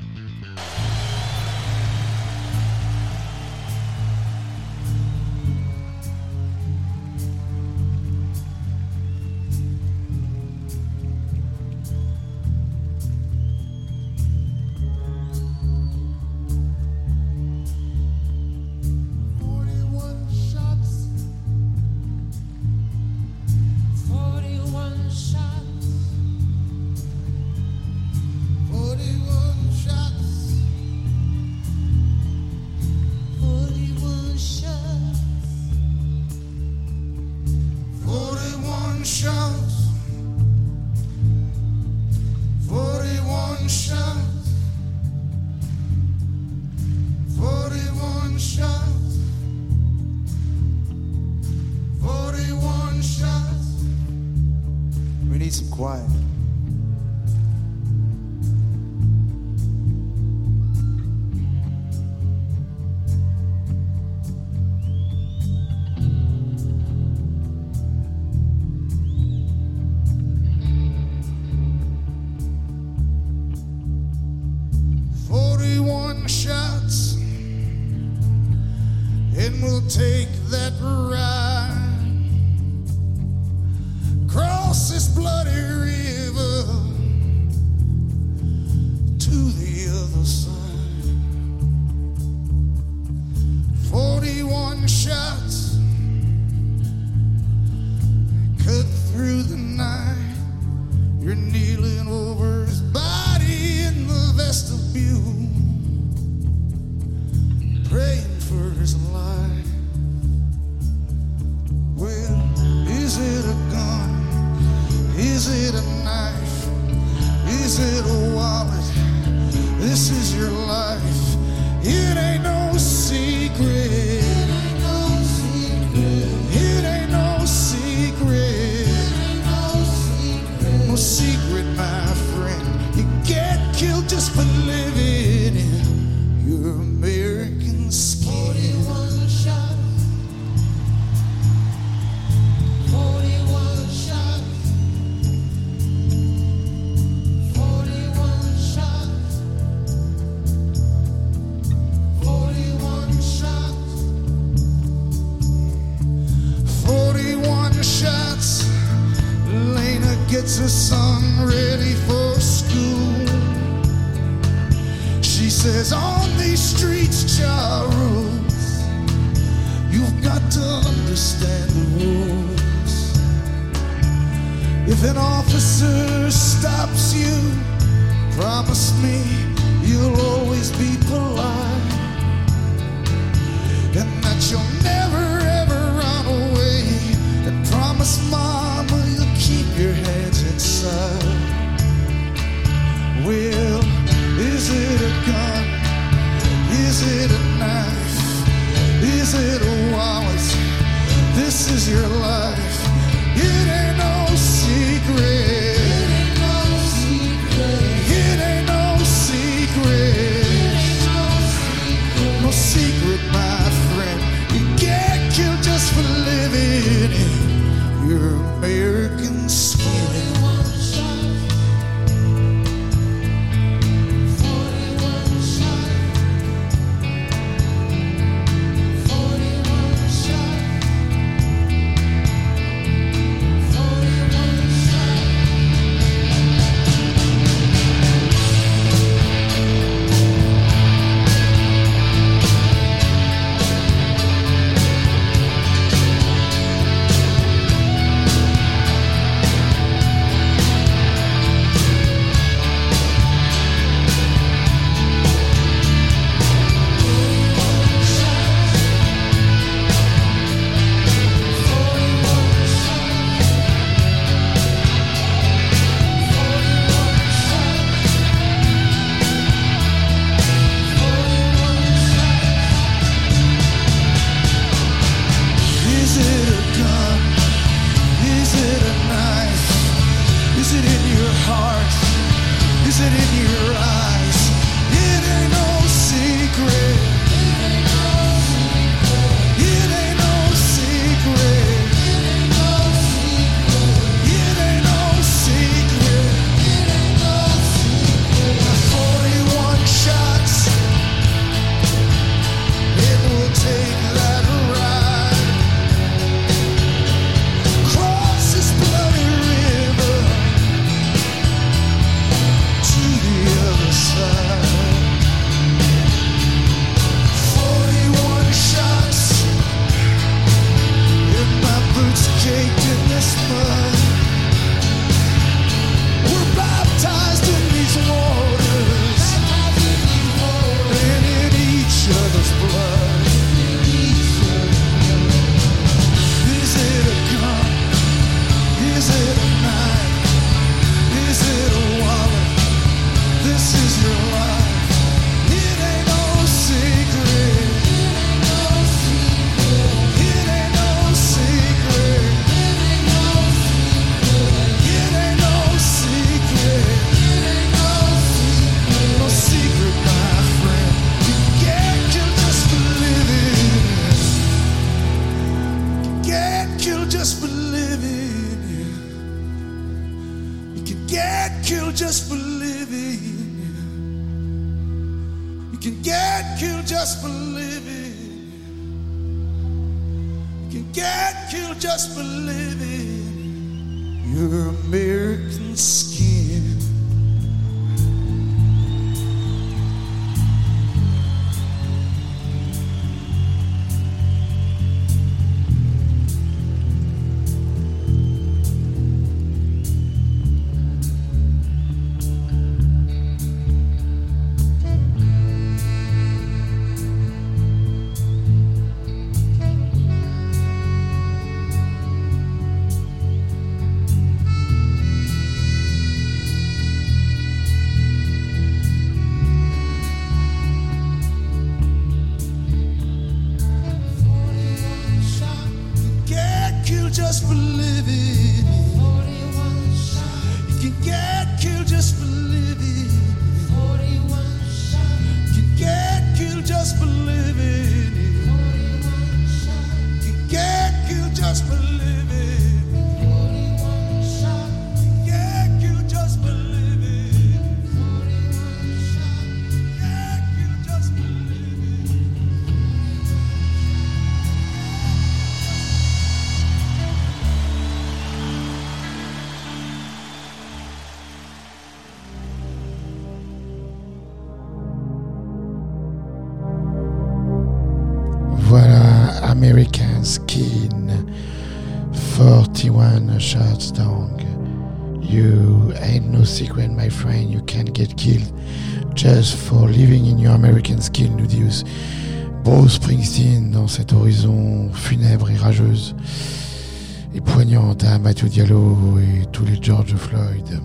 Et poignante à Mathieu Diallo et tous les George Floyd.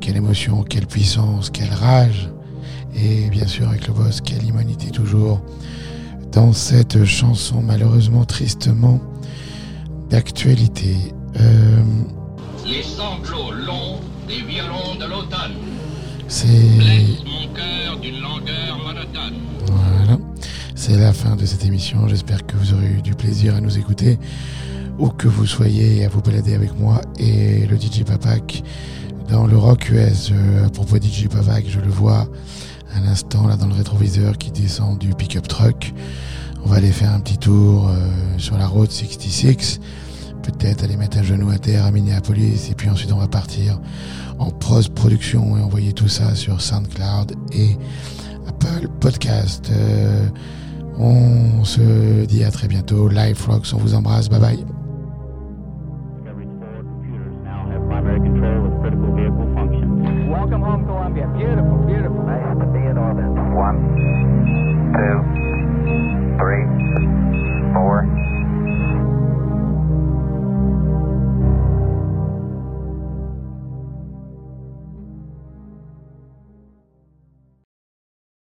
Quelle émotion, quelle puissance, quelle rage. Et bien sûr avec le boss, quelle humanité toujours. Dans cette chanson malheureusement tristement d'actualité. Euh, Les sanglots longs des violons de l'automne c'est mon cœur d'une langueur monotone. voilà, c'est la fin de cette émission. J'espère que vous aurez eu du plaisir à nous écouter, ou que vous soyez à vous balader avec moi et le DJ Papak dans le rock US. Euh, à propos DJ Papak, je le vois à l'instant là dans le rétroviseur qui descend du pick-up truck. On va aller faire un petit tour euh, sur la route 66. Peut-être aller mettre un genou à terre à Minneapolis et puis ensuite on va partir en post-production et envoyer tout ça sur SoundCloud et Apple Podcast. Euh, on se dit à très bientôt. Live Rocks, on vous embrasse. Bye bye.